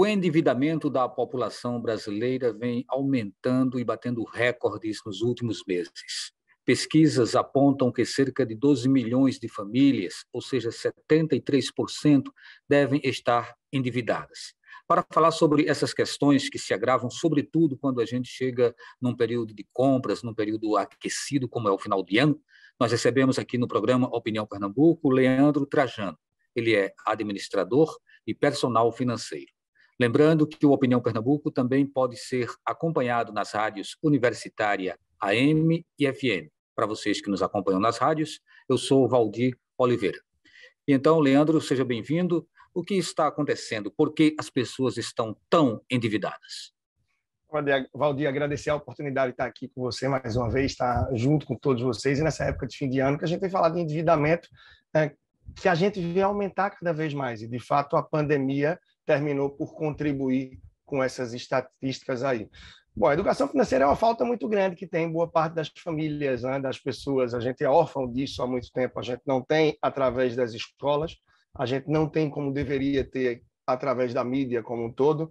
O endividamento da população brasileira vem aumentando e batendo recordes nos últimos meses. Pesquisas apontam que cerca de 12 milhões de famílias, ou seja, 73%, devem estar endividadas. Para falar sobre essas questões que se agravam, sobretudo quando a gente chega num período de compras, num período aquecido, como é o final de ano, nós recebemos aqui no programa Opinião Pernambuco Leandro Trajano. Ele é administrador e personal financeiro. Lembrando que o Opinião Pernambuco também pode ser acompanhado nas rádios Universitária AM e FM. Para vocês que nos acompanham nas rádios, eu sou Valdir Oliveira. Então, Leandro, seja bem-vindo. O que está acontecendo? Por que as pessoas estão tão endividadas? Valdir, agradecer a oportunidade de estar aqui com você mais uma vez, estar junto com todos vocês, e nessa época de fim de ano, que a gente tem falado de endividamento, é, que a gente vê aumentar cada vez mais. E, de fato, a pandemia terminou por contribuir com essas estatísticas aí. Bom, a educação financeira é uma falta muito grande que tem boa parte das famílias, né, das pessoas. A gente é órfão disso há muito tempo. A gente não tem através das escolas, a gente não tem como deveria ter através da mídia como um todo,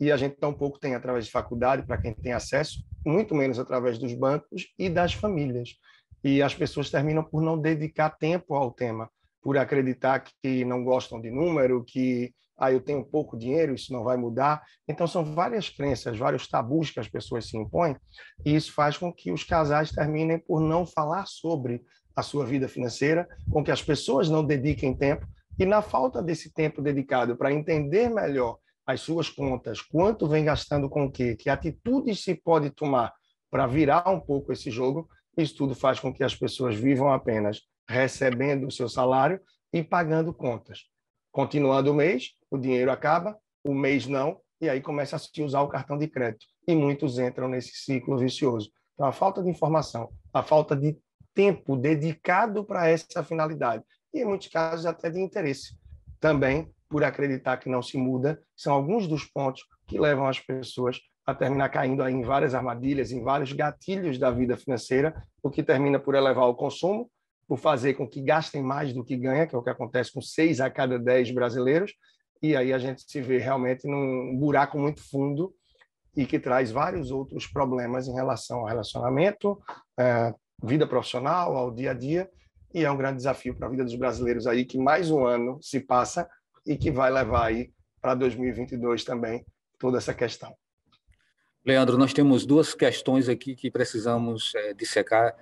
e a gente tampouco tem através de faculdade, para quem tem acesso, muito menos através dos bancos e das famílias. E as pessoas terminam por não dedicar tempo ao tema, por acreditar que não gostam de número, que ah, eu tenho pouco dinheiro, isso não vai mudar. Então, são várias crenças, vários tabus que as pessoas se impõem, e isso faz com que os casais terminem por não falar sobre a sua vida financeira, com que as pessoas não dediquem tempo, e na falta desse tempo dedicado para entender melhor as suas contas, quanto vem gastando com o quê, que atitudes se pode tomar para virar um pouco esse jogo, isso tudo faz com que as pessoas vivam apenas recebendo o seu salário e pagando contas. Continuando o mês, o dinheiro acaba, o mês não, e aí começa a se usar o cartão de crédito. E muitos entram nesse ciclo vicioso. Então, a falta de informação, a falta de tempo dedicado para essa finalidade, e em muitos casos até de interesse, também por acreditar que não se muda, são alguns dos pontos que levam as pessoas a terminar caindo em várias armadilhas, em vários gatilhos da vida financeira, o que termina por elevar o consumo, por fazer com que gastem mais do que ganha, que é o que acontece com seis a cada dez brasileiros, e aí a gente se vê realmente num buraco muito fundo e que traz vários outros problemas em relação ao relacionamento, é, vida profissional, ao dia a dia, e é um grande desafio para a vida dos brasileiros aí, que mais um ano se passa e que vai levar aí para 2022 também toda essa questão. Leandro, nós temos duas questões aqui que precisamos é, dissecar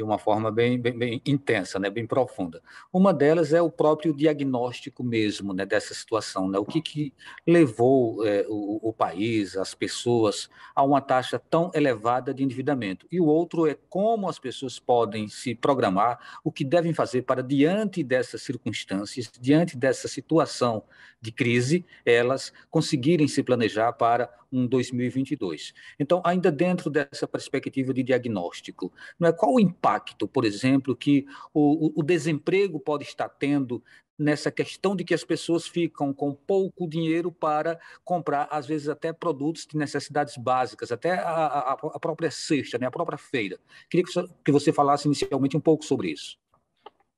de uma forma bem, bem, bem, intensa, né, bem profunda. Uma delas é o próprio diagnóstico mesmo né, dessa situação, né, o que, que levou é, o, o, país, as pessoas, a uma taxa tão elevada de endividamento. E o outro é como as pessoas podem se programar, o que devem fazer para, diante dessas circunstâncias, diante dessa situação de crise, elas conseguirem se planejar para um 2022. Então, ainda dentro dessa perspectiva de diagnóstico, não é qual o impacto, por exemplo, que o, o desemprego pode estar tendo nessa questão de que as pessoas ficam com pouco dinheiro para comprar, às vezes, até produtos de necessidades básicas, até a, a, a própria cesta, né, a própria feira. Queria que você falasse inicialmente um pouco sobre isso.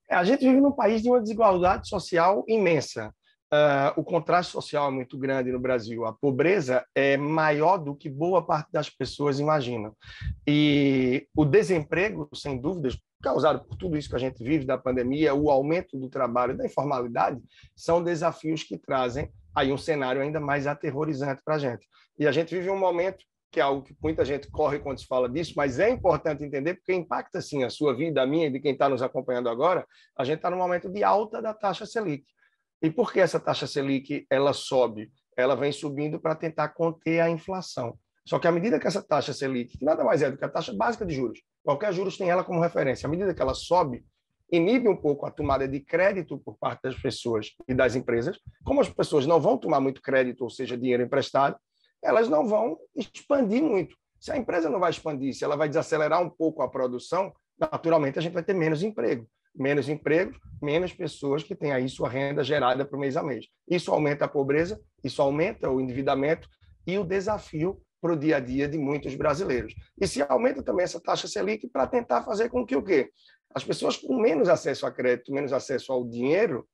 É, a gente vive num país de uma desigualdade social imensa. Uh, o contraste social é muito grande no Brasil. A pobreza é maior do que boa parte das pessoas imaginam. E o desemprego, sem dúvidas, causado por tudo isso que a gente vive da pandemia, o aumento do trabalho, da informalidade, são desafios que trazem aí um cenário ainda mais aterrorizante para a gente. E a gente vive um momento que é algo que muita gente corre quando se fala disso, mas é importante entender porque impacta sim a sua vida, a minha e de quem está nos acompanhando agora. A gente está num momento de alta da taxa Selic. E por que essa taxa Selic ela sobe? Ela vem subindo para tentar conter a inflação. Só que à medida que essa taxa Selic, que nada mais é do que a taxa básica de juros, qualquer juros tem ela como referência, à medida que ela sobe, inibe um pouco a tomada de crédito por parte das pessoas e das empresas. Como as pessoas não vão tomar muito crédito, ou seja, dinheiro emprestado, elas não vão expandir muito. Se a empresa não vai expandir, se ela vai desacelerar um pouco a produção, naturalmente a gente vai ter menos emprego menos empregos, menos pessoas que têm aí sua renda gerada para o mês a mês. Isso aumenta a pobreza, isso aumenta o endividamento e o desafio para o dia a dia de muitos brasileiros. E se aumenta também essa taxa Selic para tentar fazer com que o quê? As pessoas com menos acesso a crédito, menos acesso ao dinheiro,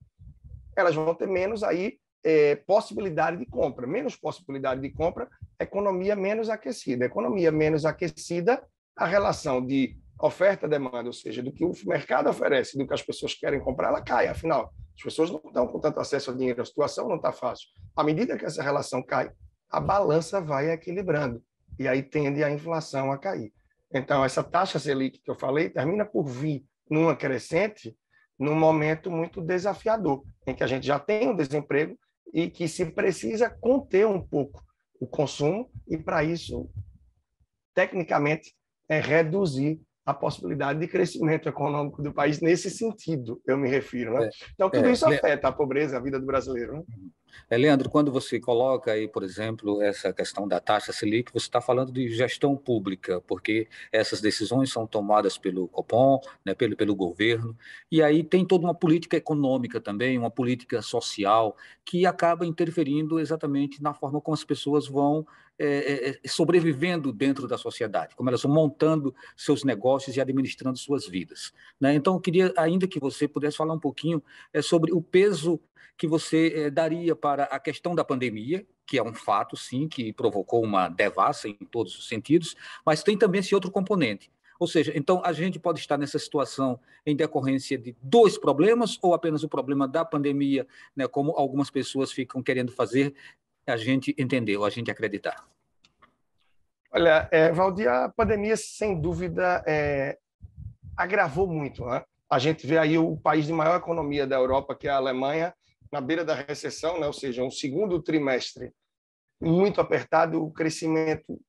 elas vão ter menos aí é, possibilidade de compra. Menos possibilidade de compra, economia menos aquecida. Economia menos aquecida, a relação de oferta-demanda, ou seja, do que o mercado oferece, do que as pessoas querem comprar, ela cai. Afinal, as pessoas não estão com tanto acesso ao dinheiro, a situação não está fácil. À medida que essa relação cai, a balança vai equilibrando e aí tende a inflação a cair. Então, essa taxa Selic que eu falei termina por vir numa crescente num momento muito desafiador, em que a gente já tem um desemprego e que se precisa conter um pouco o consumo e, para isso, tecnicamente, é reduzir a possibilidade de crescimento econômico do país nesse sentido, eu me refiro. Né? É, então, tudo é, isso afeta a pobreza, a vida do brasileiro. Né? É, Leandro, quando você coloca aí, por exemplo, essa questão da taxa Selic, você está falando de gestão pública, porque essas decisões são tomadas pelo Copom, né, pelo, pelo governo, e aí tem toda uma política econômica também, uma política social, que acaba interferindo exatamente na forma como as pessoas vão é, é, sobrevivendo dentro da sociedade, como elas vão montando seus negócios e administrando suas vidas. Né? Então, eu queria ainda que você pudesse falar um pouquinho é, sobre o peso que você eh, daria para a questão da pandemia, que é um fato, sim, que provocou uma devassa em todos os sentidos, mas tem também esse outro componente. Ou seja, então a gente pode estar nessa situação em decorrência de dois problemas ou apenas o problema da pandemia, né, como algumas pessoas ficam querendo fazer a gente entender ou a gente acreditar? Olha, é, Valdir, a pandemia, sem dúvida, é, agravou muito. Né? A gente vê aí o país de maior economia da Europa, que é a Alemanha, na beira da recessão, né? ou seja, um segundo trimestre muito apertado, o crescimento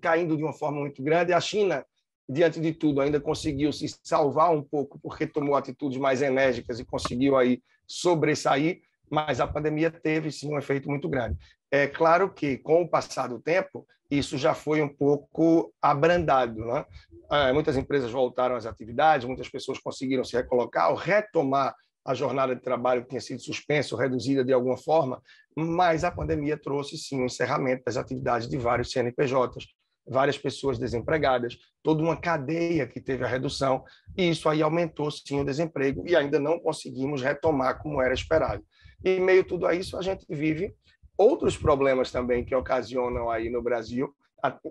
caindo de uma forma muito grande. A China, diante de tudo, ainda conseguiu se salvar um pouco porque tomou atitudes mais enérgicas e conseguiu aí sobressair, mas a pandemia teve sim um efeito muito grande. É claro que com o passar do tempo isso já foi um pouco abrandado, né? É, muitas empresas voltaram às atividades, muitas pessoas conseguiram se recolocar ou retomar a jornada de trabalho tinha sido suspensa ou reduzida de alguma forma, mas a pandemia trouxe sim o encerramento das atividades de vários CNPJs, várias pessoas desempregadas, toda uma cadeia que teve a redução, e isso aí aumentou sim o desemprego e ainda não conseguimos retomar como era esperado. E meio a tudo isso, a gente vive outros problemas também que ocasionam aí no Brasil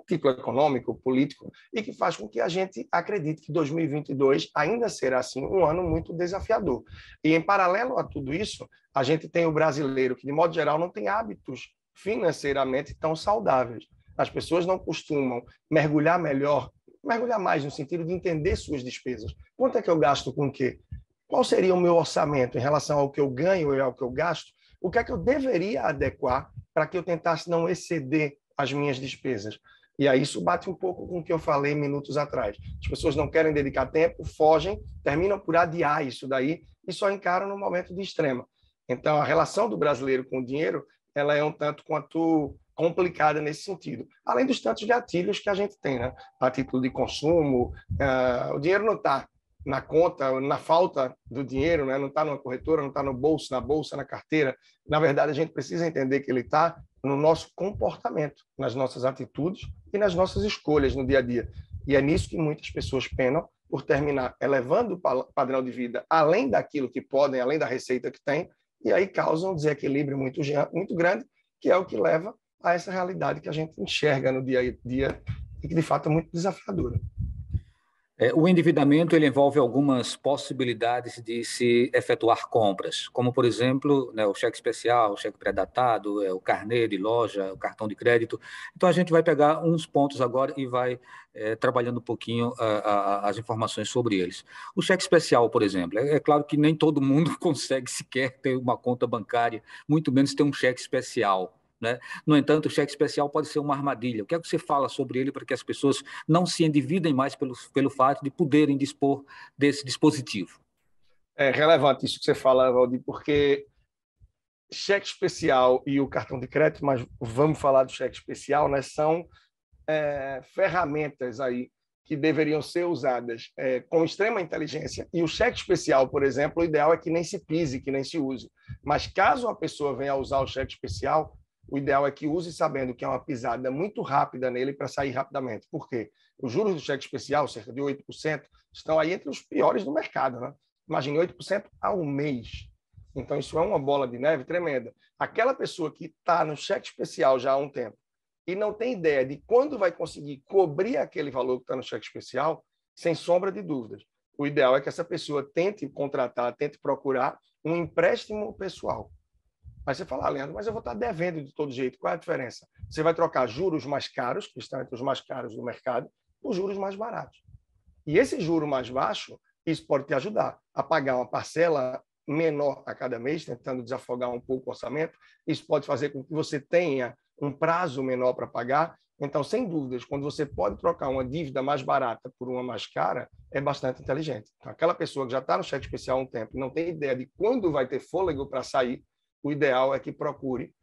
título econômico, político, e que faz com que a gente acredite que 2022 ainda será assim um ano muito desafiador. E em paralelo a tudo isso, a gente tem o brasileiro que de modo geral não tem hábitos financeiramente tão saudáveis. As pessoas não costumam mergulhar melhor, mergulhar mais no sentido de entender suas despesas. Quanto é que eu gasto com o quê? Qual seria o meu orçamento em relação ao que eu ganho e ao que eu gasto? O que é que eu deveria adequar para que eu tentasse não exceder as minhas despesas. E aí isso bate um pouco com o que eu falei minutos atrás. As pessoas não querem dedicar tempo, fogem, terminam por adiar isso daí e só encaram no momento de extrema. Então, a relação do brasileiro com o dinheiro, ela é um tanto quanto complicada nesse sentido. Além dos tantos gatilhos que a gente tem, né? A título de consumo, uh, o dinheiro não está na conta, na falta do dinheiro, né? não está numa corretora, não está no bolso, na bolsa, na carteira. Na verdade, a gente precisa entender que ele está no nosso comportamento, nas nossas atitudes e nas nossas escolhas no dia a dia. E é nisso que muitas pessoas penam por terminar elevando o padrão de vida além daquilo que podem, além da receita que têm, e aí causam um desequilíbrio muito, muito grande, que é o que leva a essa realidade que a gente enxerga no dia a dia e que de fato é muito desafiadora. É, o endividamento ele envolve algumas possibilidades de se efetuar compras, como, por exemplo, né, o cheque especial, o cheque pré-datado, é, o carnê de loja, o cartão de crédito. Então, a gente vai pegar uns pontos agora e vai é, trabalhando um pouquinho a, a, as informações sobre eles. O cheque especial, por exemplo, é, é claro que nem todo mundo consegue sequer ter uma conta bancária, muito menos ter um cheque especial. Né? No entanto, o cheque especial pode ser uma armadilha. O que é que você fala sobre ele para que as pessoas não se endividem mais pelo, pelo fato de poderem dispor desse dispositivo? É relevante isso que você fala, Valdir, porque cheque especial e o cartão de crédito, mas vamos falar do cheque especial, né? São é, ferramentas aí que deveriam ser usadas é, com extrema inteligência. E o cheque especial, por exemplo, o ideal é que nem se pise, que nem se use. Mas caso a pessoa venha a usar o cheque especial, o ideal é que use sabendo que é uma pisada muito rápida nele para sair rapidamente. Por quê? Os juros do cheque especial, cerca de 8%, estão aí entre os piores do mercado. Né? Imagine 8% ao mês. Então, isso é uma bola de neve tremenda. Aquela pessoa que está no cheque especial já há um tempo e não tem ideia de quando vai conseguir cobrir aquele valor que está no cheque especial, sem sombra de dúvidas. O ideal é que essa pessoa tente contratar, tente procurar um empréstimo pessoal. Mas você fala, ah, Leandro, mas eu vou estar devendo de todo jeito. Qual é a diferença? Você vai trocar juros mais caros, que estão entre os mais caros do mercado, por juros mais baratos. E esse juro mais baixo, isso pode te ajudar a pagar uma parcela menor a cada mês, tentando desafogar um pouco o orçamento. Isso pode fazer com que você tenha um prazo menor para pagar. Então, sem dúvidas, quando você pode trocar uma dívida mais barata por uma mais cara, é bastante inteligente. Então, aquela pessoa que já está no cheque especial há um tempo, não tem ideia de quando vai ter fôlego para sair, o ideal é que procure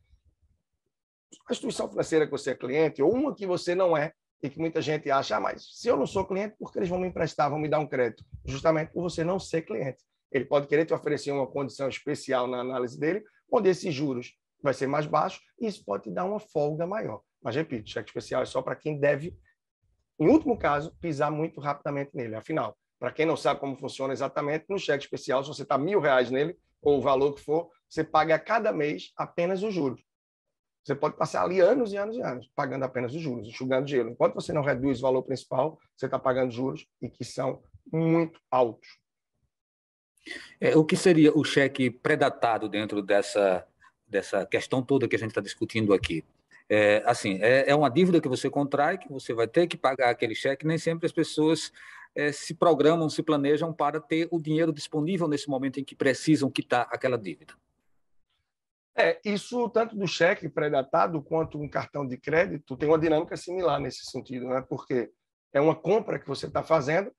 a instituição financeira que você é cliente ou uma que você não é e que muita gente acha, ah, mas se eu não sou cliente, por que eles vão me emprestar, vão me dar um crédito? Justamente por você não ser cliente. Ele pode querer te oferecer uma condição especial na análise dele, onde esses juros vai ser mais baixo e isso pode te dar uma folga maior. Mas, repito, cheque especial é só para quem deve, em último caso, pisar muito rapidamente nele. Afinal, para quem não sabe como funciona exatamente, no cheque especial, se você está mil reais nele, ou o valor que for, você paga cada mês apenas os juros. Você pode passar ali anos e anos e anos pagando apenas os juros, enxugando gelo. Enquanto você não reduz o valor principal, você está pagando juros e que são muito altos. É, o que seria o cheque predatado dentro dessa, dessa questão toda que a gente está discutindo aqui? É, assim, é, é, uma dívida que você contrai, que você vai ter que pagar aquele cheque. Nem sempre as pessoas é, se programam, se planejam para ter o dinheiro disponível nesse momento em que precisam quitar aquela dívida. É, isso tanto do cheque pré-datado quanto um cartão de crédito tem uma dinâmica similar nesse sentido, né? porque é uma compra que você está fazendo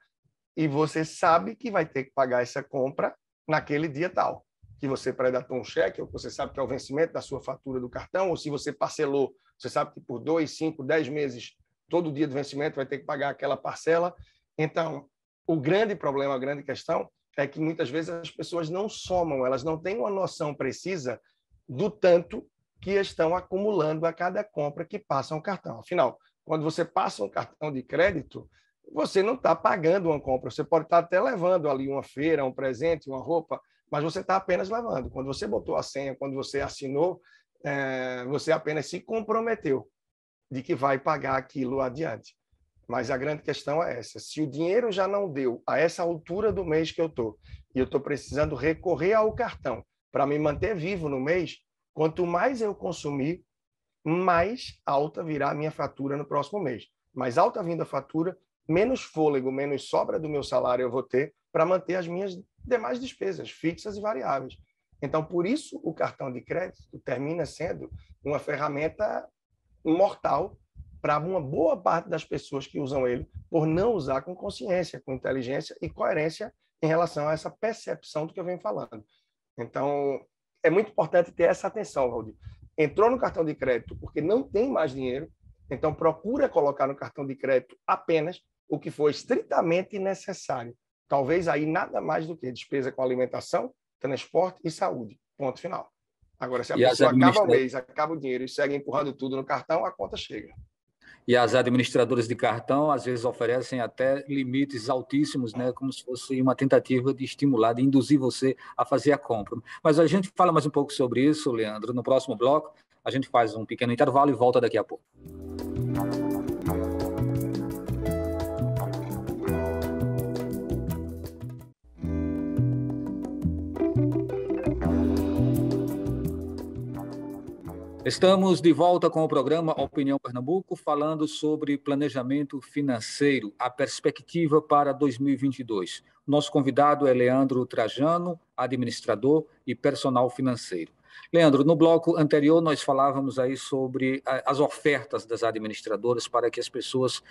e você sabe que vai ter que pagar essa compra naquele dia tal. Que você pré-datou um cheque, ou você sabe que é o vencimento da sua fatura do cartão, ou se você parcelou, você sabe que por dois, cinco, dez meses, todo dia do vencimento vai ter que pagar aquela parcela. Então, o grande problema, a grande questão é que muitas vezes as pessoas não somam, elas não têm uma noção precisa do tanto que estão acumulando a cada compra que passa um cartão. Afinal, quando você passa um cartão de crédito, você não está pagando uma compra. Você pode estar tá até levando ali uma feira, um presente, uma roupa, mas você está apenas levando. Quando você botou a senha, quando você assinou, é, você apenas se comprometeu de que vai pagar aquilo adiante. Mas a grande questão é essa: se o dinheiro já não deu a essa altura do mês que eu estou, e eu estou precisando recorrer ao cartão para me manter vivo no mês, quanto mais eu consumir, mais alta virá a minha fatura no próximo mês. Mais alta vindo a fatura, menos fôlego, menos sobra do meu salário eu vou ter para manter as minhas demais despesas fixas e variáveis. Então, por isso, o cartão de crédito termina sendo uma ferramenta mortal para uma boa parte das pessoas que usam ele, por não usar com consciência, com inteligência e coerência em relação a essa percepção do que eu venho falando. Então, é muito importante ter essa atenção, Valdir. Entrou no cartão de crédito porque não tem mais dinheiro, então procura colocar no cartão de crédito apenas o que for estritamente necessário. Talvez aí nada mais do que despesa com alimentação, transporte e saúde. Ponto final. Agora, se a e pessoa acaba o mês, acaba o dinheiro e segue empurrando tudo no cartão, a conta chega e as administradoras de cartão às vezes oferecem até limites altíssimos, né, como se fosse uma tentativa de estimular, de induzir você a fazer a compra. Mas a gente fala mais um pouco sobre isso, Leandro, no próximo bloco. A gente faz um pequeno intervalo e volta daqui a pouco. Estamos de volta com o programa Opinião Pernambuco, falando sobre planejamento financeiro, a perspectiva para 2022. Nosso convidado é Leandro Trajano, administrador e personal financeiro. Leandro, no bloco anterior nós falávamos aí sobre as ofertas das administradoras para que as pessoas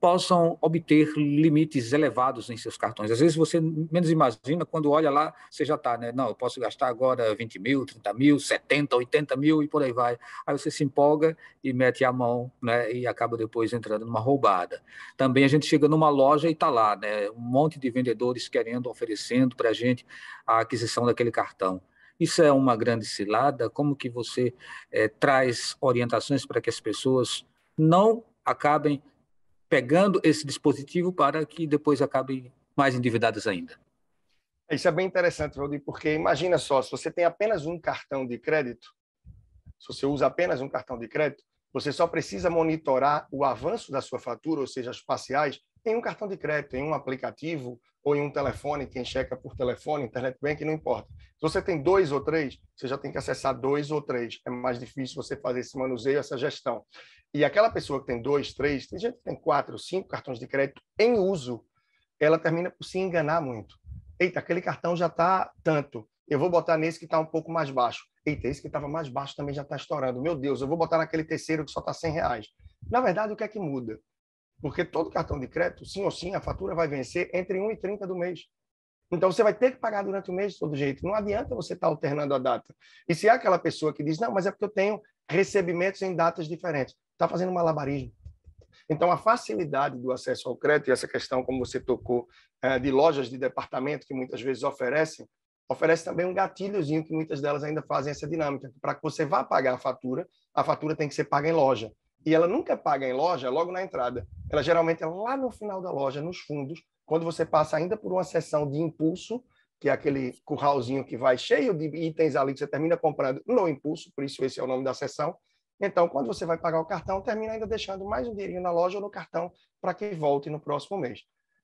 possam obter limites elevados em seus cartões. Às vezes você menos imagina, quando olha lá, você já está, né? Não, eu posso gastar agora 20 mil, 30 mil, 70, 80 mil e por aí vai. Aí você se empolga e mete a mão, né? E acaba depois entrando numa roubada. Também a gente chega numa loja e está lá, né? Um monte de vendedores querendo, oferecendo para a gente a aquisição daquele cartão. Isso é uma grande cilada. Como que você é, traz orientações para que as pessoas não acabem pegando esse dispositivo para que depois acabem mais endividadas ainda. Isso é bem interessante, Valdir, porque imagina só, se você tem apenas um cartão de crédito, se você usa apenas um cartão de crédito, você só precisa monitorar o avanço da sua fatura, ou seja, as parciais, em um cartão de crédito, em um aplicativo ou em um telefone, quem checa por telefone, internet bank, não importa. Se você tem dois ou três, você já tem que acessar dois ou três. É mais difícil você fazer esse manuseio, essa gestão. E aquela pessoa que tem dois, três, tem gente que tem quatro, cinco cartões de crédito em uso, ela termina por se enganar muito. Eita, aquele cartão já está tanto. Eu vou botar nesse que está um pouco mais baixo. Eita, esse que estava mais baixo também já está estourando. Meu Deus, eu vou botar naquele terceiro que só está 100 reais. Na verdade, o que é que muda? Porque todo cartão de crédito, sim ou sim, a fatura vai vencer entre 1 e 30 do mês. Então, você vai ter que pagar durante o mês de todo jeito. Não adianta você estar tá alternando a data. E se é aquela pessoa que diz, não, mas é porque eu tenho recebimentos em datas diferentes, está fazendo malabarismo. Então, a facilidade do acesso ao crédito e essa questão, como você tocou, é, de lojas de departamento que muitas vezes oferecem, oferece também um gatilhozinho que muitas delas ainda fazem essa dinâmica. Para que você vá pagar a fatura, a fatura tem que ser paga em loja. E ela nunca paga em loja logo na entrada. Ela geralmente é lá no final da loja, nos fundos, quando você passa ainda por uma sessão de impulso, que é aquele curralzinho que vai cheio de itens ali que você termina comprando no impulso, por isso esse é o nome da sessão. Então, quando você vai pagar o cartão, termina ainda deixando mais um dinheirinho na loja ou no cartão para que volte no próximo mês.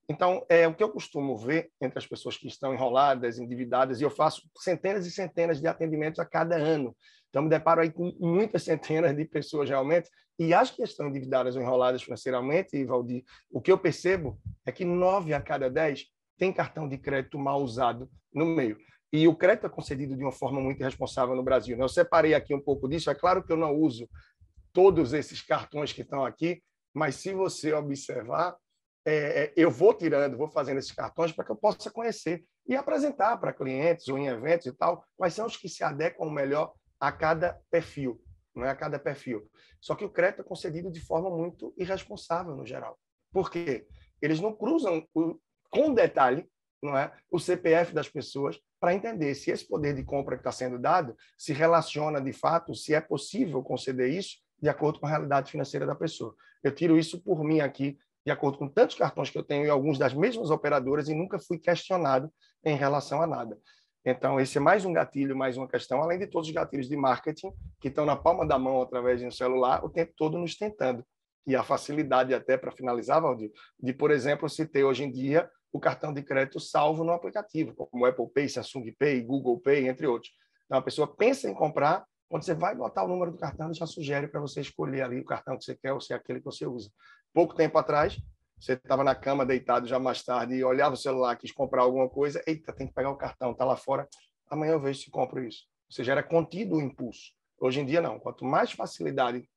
Então, é o que eu costumo ver entre as pessoas que estão enroladas, endividadas, e eu faço centenas e centenas de atendimentos a cada ano. Então, me deparo aí com muitas centenas de pessoas realmente, e as que estão endividadas ou enroladas financeiramente, Valdir, o que eu percebo é que nove a cada dez tem cartão de crédito mal usado no meio. E o crédito é concedido de uma forma muito irresponsável no Brasil. Né? Eu separei aqui um pouco disso. É claro que eu não uso todos esses cartões que estão aqui, mas se você observar, é, é, eu vou tirando, vou fazendo esses cartões para que eu possa conhecer e apresentar para clientes ou em eventos e tal, quais são os que se adequam melhor a cada perfil, não é a cada perfil. Só que o crédito é concedido de forma muito irresponsável no geral. Por quê? Eles não cruzam o, com detalhe não é, o CPF das pessoas para entender se esse poder de compra que está sendo dado se relaciona de fato, se é possível conceder isso de acordo com a realidade financeira da pessoa. Eu tiro isso por mim aqui de acordo com tantos cartões que eu tenho e alguns das mesmas operadoras e nunca fui questionado em relação a nada. Então, esse é mais um gatilho, mais uma questão, além de todos os gatilhos de marketing que estão na palma da mão através de um celular o tempo todo nos tentando. E a facilidade até, para finalizar, Valdir, de, por exemplo, se ter hoje em dia o cartão de crédito salvo no aplicativo, como Apple Pay, Samsung Pay, Google Pay, entre outros. Então, a pessoa pensa em comprar, quando você vai botar o número do cartão, ele já sugere para você escolher ali o cartão que você quer ou se é aquele que você usa. Pouco tempo atrás, você estava na cama deitado já mais tarde e olhava o celular, quis comprar alguma coisa, eita, tem que pegar o cartão, está lá fora, amanhã eu vejo se compro isso. Ou seja, era contido o impulso. Hoje em dia, não. Quanto mais facilidade,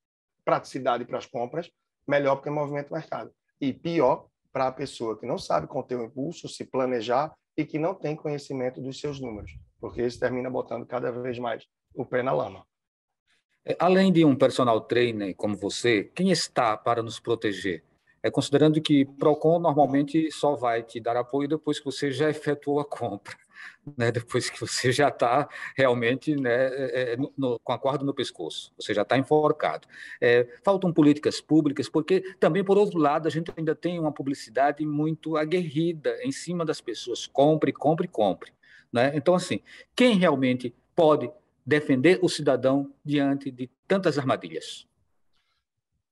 praticidade para as compras, melhor porque movimento o mercado. E pior para a pessoa que não sabe conter o impulso, se planejar e que não tem conhecimento dos seus números, porque isso termina botando cada vez mais o pé na lama. É, além de um personal trainer como você, quem está para nos proteger? É considerando que Procon normalmente só vai te dar apoio depois que você já efetuou a compra, né? depois que você já está realmente né, é, é no, com a corda no pescoço, você já está enforcado. É, faltam políticas públicas, porque também, por outro lado, a gente ainda tem uma publicidade muito aguerrida em cima das pessoas: compre, compre, compre. Né? Então, assim, quem realmente pode defender o cidadão diante de tantas armadilhas?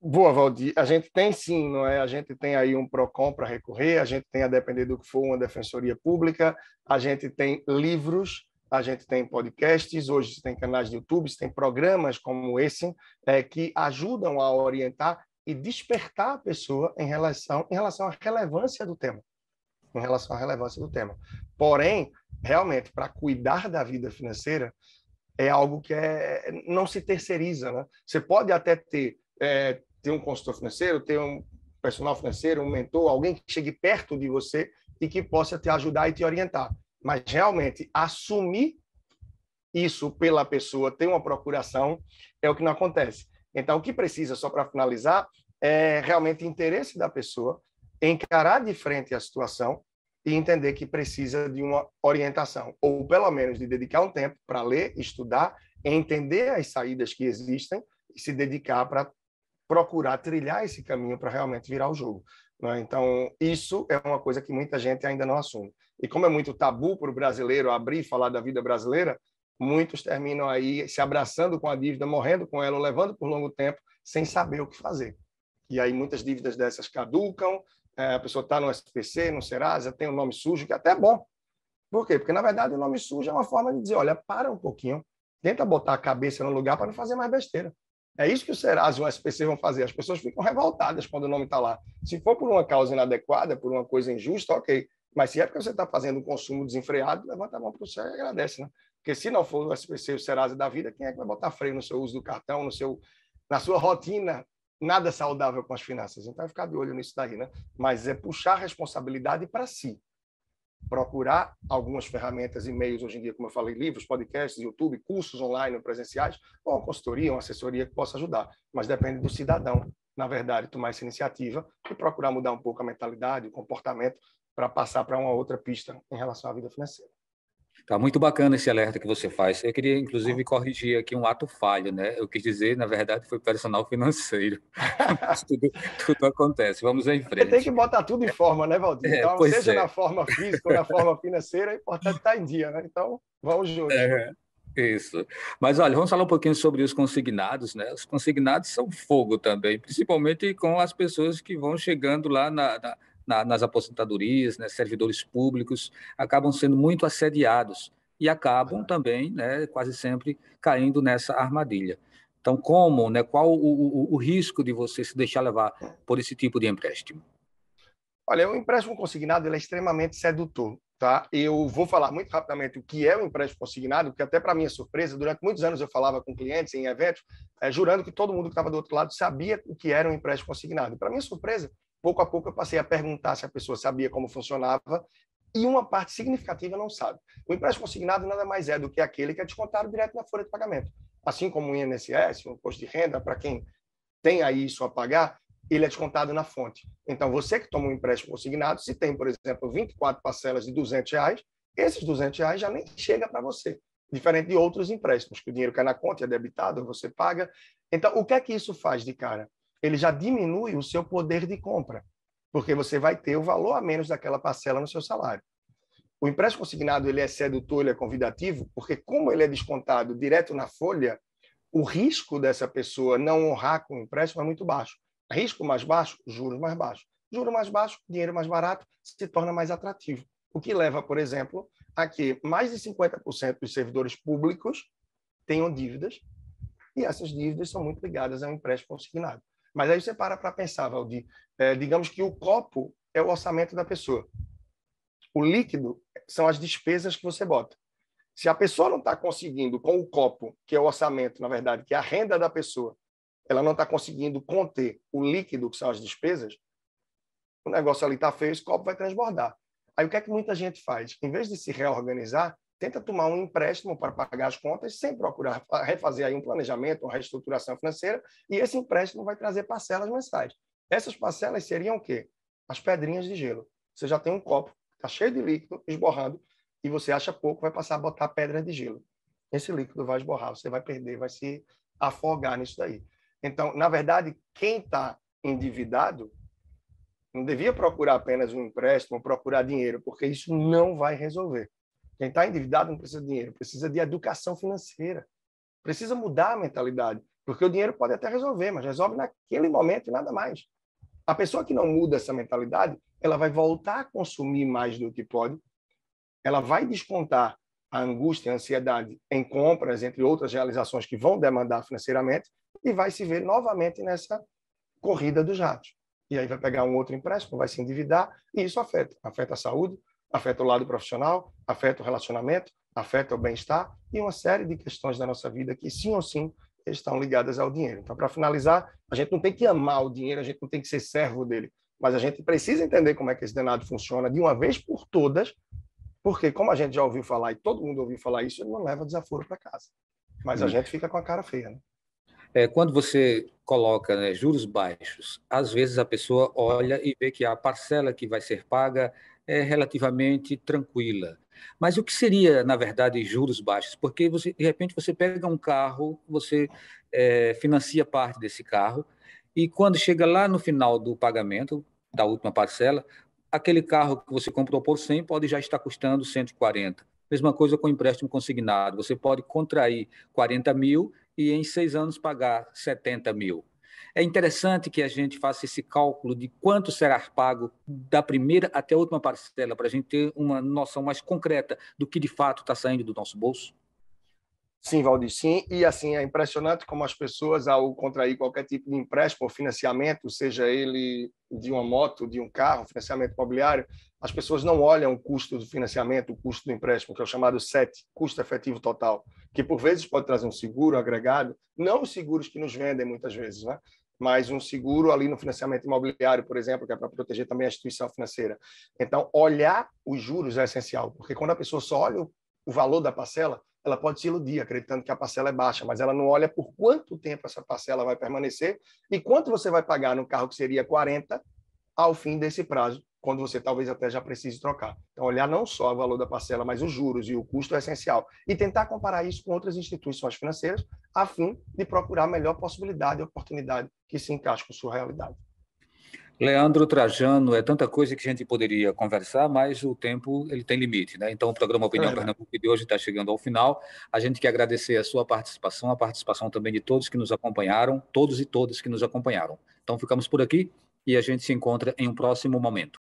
Boa, Valdir. A gente tem sim, não é? A gente tem aí um PROCON para recorrer, a gente tem, a depender do que for, uma defensoria pública, a gente tem livros, a gente tem podcasts, hoje tem canais de YouTube, tem programas como esse é, que ajudam a orientar e despertar a pessoa em relação, em relação à relevância do tema. Em relação à relevância do tema. Porém, realmente, para cuidar da vida financeira, é algo que é, não se terceiriza. Né? Você pode até ter, é, ter um consultor financeiro, ter um personal financeiro, um mentor, alguém que chegue perto de você e que possa te ajudar e te orientar. Mas realmente assumir isso pela pessoa, ter uma procuração, é o que não acontece. Então, o que precisa, só para finalizar, é realmente interesse da pessoa, encarar de frente a situação e entender que precisa de uma orientação, ou pelo menos de dedicar um tempo para ler, estudar, entender as saídas que existem e se dedicar para procurar trilhar esse caminho para realmente virar o jogo. Né? Então, isso é uma coisa que muita gente ainda não assume. E como é muito tabu para o brasileiro abrir e falar da vida brasileira, muitos terminam aí se abraçando com a dívida, morrendo com ela, levando por longo tempo, sem saber o que fazer. E aí muitas dívidas dessas caducam, é, a pessoa está no SPC, no Serasa, tem um nome sujo, que é até é bom. Por quê? Porque, na verdade, o nome sujo é uma forma de dizer, olha, para um pouquinho, tenta botar a cabeça no lugar para não fazer mais besteira. É isso que o Serasa e o SPC vão fazer. As pessoas ficam revoltadas quando o nome está lá. Se for por uma causa inadequada, por uma coisa injusta, ok. Mas se é porque você está fazendo um consumo desenfreado, levanta a mão para o céu e agradece, né? Porque se não for o SPC e o Serasa da vida, quem é que vai botar freio no seu uso do cartão, no seu, na sua rotina nada saudável com as finanças? Então, é ficar de olho nisso daí, né? Mas é puxar a responsabilidade para si procurar algumas ferramentas e meios hoje em dia, como eu falei, livros, podcasts, YouTube, cursos online presenciais, ou uma consultoria, uma assessoria que possa ajudar. Mas depende do cidadão, na verdade, tomar essa iniciativa e procurar mudar um pouco a mentalidade, o comportamento, para passar para uma outra pista em relação à vida financeira. Tá muito bacana esse alerta que você faz. Eu queria, inclusive, corrigir aqui um ato falho, né? Eu quis dizer, na verdade, foi personal financeiro. tudo, tudo, acontece. Vamos em frente. Você tem que botar tudo em forma, né, Valdir? É, então, seja é. na forma física ou na forma financeira, é importante estar em dia, né? Então, vamos juntos. É. Isso. Mas olha, vamos falar um pouquinho sobre os consignados, né? Os consignados são fogo também, principalmente com as pessoas que vão chegando lá na, na, na, nas aposentadorias, né, servidores públicos, acabam sendo muito assediados e acabam também, né, quase sempre, caindo nessa armadilha. Então, como, né, qual o, o, o risco de você se deixar levar por esse tipo de empréstimo? Olha, o empréstimo consignado é extremamente sedutor. Tá? Eu vou falar muito rapidamente o que é o empréstimo consignado, porque até para minha surpresa, durante muitos anos eu falava com clientes em eventos, é, jurando que todo mundo que estava do outro lado sabia o que era um empréstimo consignado. Para minha surpresa, pouco a pouco eu passei a perguntar se a pessoa sabia como funcionava e uma parte significativa não sabe. O empréstimo consignado nada mais é do que aquele que é descontado direto na folha de pagamento. Assim como o INSS, o imposto de renda, para quem tem aí isso a pagar, ele é descontado na fonte. Então, você que toma um empréstimo consignado, se tem, por exemplo, 24 parcelas de 200 reais, esses 200 reais já nem chega para você. Diferente de outros empréstimos, que o dinheiro cai na conta, é debitado, você paga. Então, o que é que isso faz de cara? Ele já diminui o seu poder de compra, porque você vai ter o valor a menos daquela parcela no seu salário. O empréstimo consignado ele é sedutor, ele é convidativo, porque como ele é descontado direto na folha, o risco dessa pessoa não honrar com o empréstimo é muito baixo. Risco mais baixo, juros mais baixos. Juro mais baixo, dinheiro mais barato, se torna mais atrativo. O que leva, por exemplo, a que mais de 50% dos servidores públicos tenham dívidas, e essas dívidas são muito ligadas ao empréstimo consignado. Mas aí você para para pensar, Valdir. É, digamos que o copo é o orçamento da pessoa. O líquido são as despesas que você bota. Se a pessoa não está conseguindo, com o copo, que é o orçamento, na verdade, que é a renda da pessoa, ela não está conseguindo conter o líquido, que são as despesas, o negócio ali está feio, esse copo vai transbordar. Aí o que é que muita gente faz? Em vez de se reorganizar, tenta tomar um empréstimo para pagar as contas sem procurar refazer aí um planejamento, uma reestruturação financeira, e esse empréstimo vai trazer parcelas mensais. Essas parcelas seriam o quê? As pedrinhas de gelo. Você já tem um copo, está cheio de líquido, esborrando, e você acha pouco, vai passar a botar pedra de gelo. Esse líquido vai esborrar, você vai perder, vai se afogar nisso daí. Então, na verdade, quem está endividado não devia procurar apenas um empréstimo, procurar dinheiro, porque isso não vai resolver. Quem está endividado não precisa de dinheiro, precisa de educação financeira. Precisa mudar a mentalidade, porque o dinheiro pode até resolver, mas resolve naquele momento e nada mais. A pessoa que não muda essa mentalidade, ela vai voltar a consumir mais do que pode, ela vai descontar a angústia, a ansiedade em compras, entre outras realizações que vão demandar financeiramente, e vai se ver novamente nessa corrida dos ratos. E aí vai pegar um outro empréstimo, vai se endividar, e isso afeta. Afeta a saúde, afeta o lado profissional, afeta o relacionamento, afeta o bem-estar e uma série de questões da nossa vida que, sim ou sim, estão ligadas ao dinheiro. Então, para finalizar, a gente não tem que amar o dinheiro, a gente não tem que ser servo dele, mas a gente precisa entender como é que esse danado funciona de uma vez por todas, porque, como a gente já ouviu falar e todo mundo ouviu falar isso, ele não leva desaforo para casa. Mas a hum. gente fica com a cara feia, né? É, quando você coloca né, juros baixos, às vezes a pessoa olha e vê que a parcela que vai ser paga é relativamente tranquila. Mas o que seria, na verdade, juros baixos? Porque você, de repente você pega um carro, você é, financia parte desse carro, e quando chega lá no final do pagamento, da última parcela, aquele carro que você comprou por 100 pode já estar custando 140. Mesma coisa com empréstimo consignado. Você pode contrair 40 mil e em seis anos pagar 70 mil. É interessante que a gente faça esse cálculo de quanto será pago da primeira até a última parcela, para a gente ter uma noção mais concreta do que de fato está saindo do nosso bolso. Sim, Valdir, sim. E assim, é impressionante como as pessoas, ao contrair qualquer tipo de empréstimo ou financiamento, seja ele de uma moto, de um carro, financiamento imobiliário, as pessoas não olham o custo do financiamento, o custo do empréstimo, que é o chamado SET, custo efetivo total, que por vezes pode trazer um seguro agregado, não os seguros que nos vendem muitas vezes, né? Mas um seguro ali no financiamento imobiliário, por exemplo, que é para proteger também a instituição financeira. Então, olhar os juros é essencial, porque quando a pessoa só olha o valor da parcela, ela pode se iludir acreditando que a parcela é baixa, mas ela não olha por quanto tempo essa parcela vai permanecer e quanto você vai pagar no carro que seria 40 ao fim desse prazo, quando você talvez até já precise trocar. Então, olhar não só o valor da parcela, mas os juros e o custo é essencial. E tentar comparar isso com outras instituições financeiras, a fim de procurar a melhor possibilidade e oportunidade que se encaixe com sua realidade. Leandro Trajano, é tanta coisa que a gente poderia conversar, mas o tempo ele tem limite, né? Então o programa Opinião é Pernambuco de hoje está chegando ao final. A gente quer agradecer a sua participação, a participação também de todos que nos acompanharam, todos e todas que nos acompanharam. Então ficamos por aqui e a gente se encontra em um próximo momento.